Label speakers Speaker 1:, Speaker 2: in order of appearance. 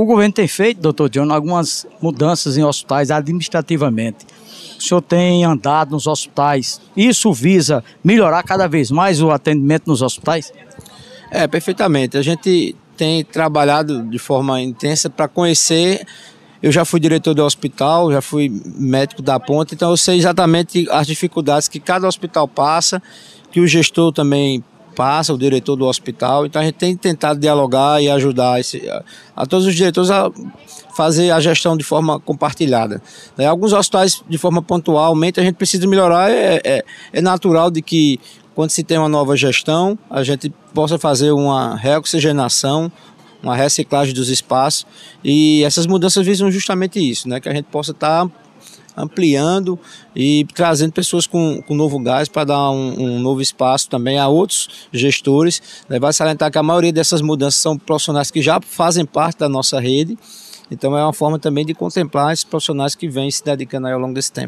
Speaker 1: O governo tem feito, doutor John, algumas mudanças em hospitais administrativamente. O senhor tem andado nos hospitais. Isso visa melhorar cada vez mais o atendimento nos hospitais?
Speaker 2: É, perfeitamente. A gente tem trabalhado de forma intensa para conhecer. Eu já fui diretor do hospital, já fui médico da ponta, então eu sei exatamente as dificuldades que cada hospital passa, que o gestor também passa, o diretor do hospital. Então a gente tem tentado dialogar e ajudar esse, a, a, todos os diretores a fazer a gestão de forma compartilhada. Né? Alguns hospitais, de forma pontualmente, a gente precisa melhorar. É, é, é natural de que quando se tem uma nova gestão, a gente possa fazer uma reoxigenação, uma reciclagem dos espaços. E essas mudanças visam justamente isso, né? que a gente possa estar tá ampliando e trazendo pessoas com, com novo gás para dar um, um, novo espaço também a outros gestores. Né? Vai salientar que a maioria dessas mudanças são profissionais que já fazem parte da nossa rede. Então é uma forma também de contemplar esses profissionais que vêm se dedicando ao longo desse tempo.